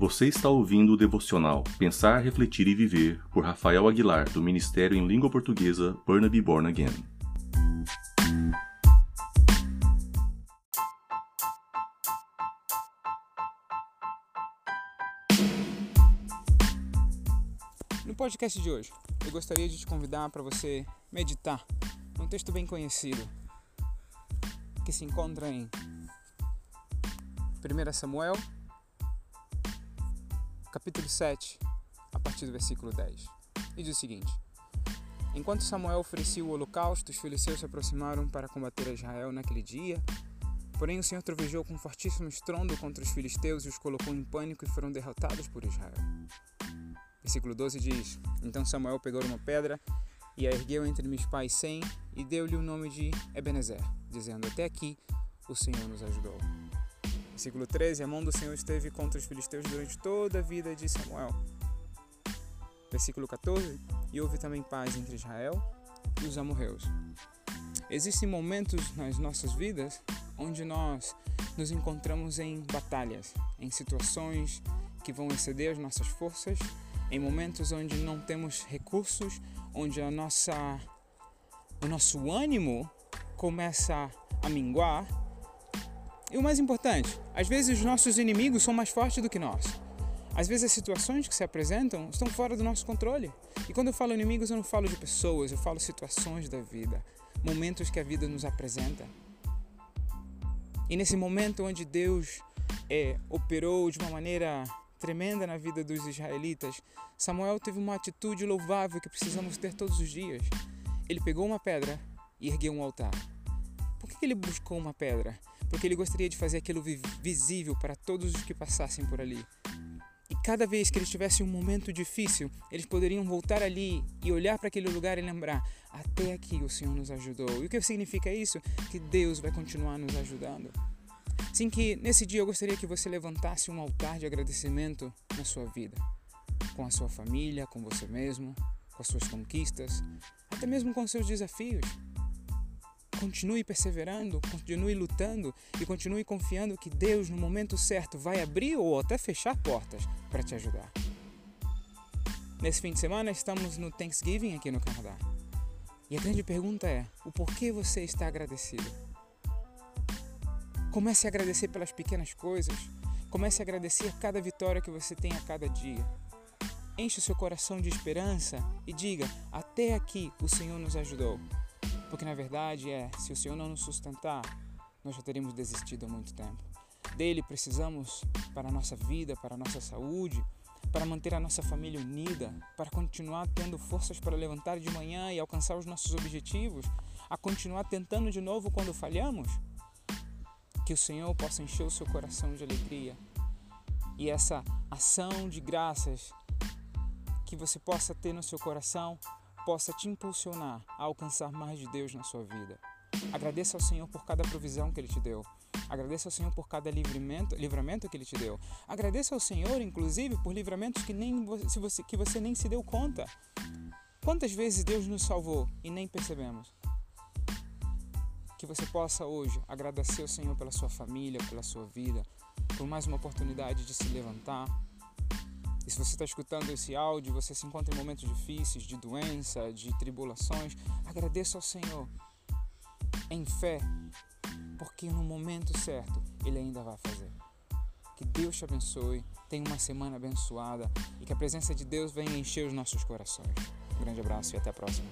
Você está ouvindo o devocional Pensar, Refletir e Viver por Rafael Aguilar, do Ministério em Língua Portuguesa Burnaby Born Again. No podcast de hoje, eu gostaria de te convidar para você meditar num texto bem conhecido que se encontra em 1 Samuel, capítulo 7, a partir do versículo 10. E diz o seguinte: Enquanto Samuel oferecia o holocausto, os filisteus se aproximaram para combater Israel naquele dia. Porém, o Senhor trovejou com um fortíssimo estrondo contra os filisteus e os colocou em pânico e foram derrotados por Israel. Versículo 12 diz: Então Samuel pegou uma pedra e a ergueu entre Mispa e Sem e deu-lhe o nome de Ebenezer, dizendo: Até aqui o Senhor nos ajudou. Versículo 13: A mão do Senhor esteve contra os filisteus durante toda a vida de Samuel. Versículo 14: E houve também paz entre Israel e os amorreus. Existem momentos nas nossas vidas onde nós nos encontramos em batalhas, em situações que vão exceder as nossas forças, em momentos onde não temos recursos, onde a nossa, o nosso ânimo começa a minguar. E o mais importante, às vezes os nossos inimigos são mais fortes do que nós. Às vezes as situações que se apresentam estão fora do nosso controle. E quando eu falo inimigos, eu não falo de pessoas, eu falo situações da vida, momentos que a vida nos apresenta. E nesse momento onde Deus é, operou de uma maneira tremenda na vida dos israelitas, Samuel teve uma atitude louvável que precisamos ter todos os dias. Ele pegou uma pedra e ergueu um altar. Por que ele buscou uma pedra? Porque ele gostaria de fazer aquilo visível para todos os que passassem por ali. E cada vez que eles tivessem um momento difícil, eles poderiam voltar ali e olhar para aquele lugar e lembrar: até aqui o Senhor nos ajudou. E o que significa isso? Que Deus vai continuar nos ajudando. Sim, que nesse dia eu gostaria que você levantasse um altar de agradecimento na sua vida, com a sua família, com você mesmo, com as suas conquistas, até mesmo com seus desafios. Continue perseverando, continue lutando e continue confiando que Deus, no momento certo, vai abrir ou até fechar portas para te ajudar. Nesse fim de semana estamos no Thanksgiving aqui no Canadá. E a grande pergunta é: o porquê você está agradecido? Comece a agradecer pelas pequenas coisas. Comece a agradecer cada vitória que você tem a cada dia. Enche o seu coração de esperança e diga: Até aqui o Senhor nos ajudou. Porque na verdade é: se o Senhor não nos sustentar, nós já teríamos desistido há muito tempo. Dele precisamos para a nossa vida, para a nossa saúde, para manter a nossa família unida, para continuar tendo forças para levantar de manhã e alcançar os nossos objetivos, a continuar tentando de novo quando falhamos. Que o Senhor possa encher o seu coração de alegria e essa ação de graças que você possa ter no seu coração possa te impulsionar a alcançar mais de Deus na sua vida. Agradeça ao Senhor por cada provisão que Ele te deu. Agradeça ao Senhor por cada livramento, livramento que Ele te deu. Agradeça ao Senhor, inclusive, por livramentos que, nem você, que você nem se deu conta. Quantas vezes Deus nos salvou e nem percebemos? que você possa hoje agradecer ao Senhor pela sua família, pela sua vida, por mais uma oportunidade de se levantar. E se você está escutando esse áudio, você se encontra em momentos difíceis, de doença, de tribulações, agradeça ao Senhor em fé, porque no momento certo Ele ainda vai fazer. Que Deus te abençoe, tenha uma semana abençoada e que a presença de Deus venha encher os nossos corações. Um grande abraço e até a próxima.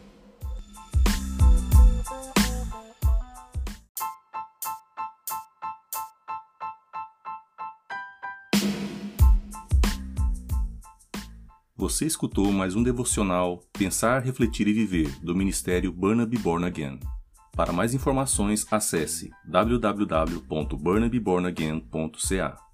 Você escutou mais um devocional Pensar, Refletir e Viver do Ministério Burnaby Born Again. Para mais informações, acesse www.burnabybornagain.ca.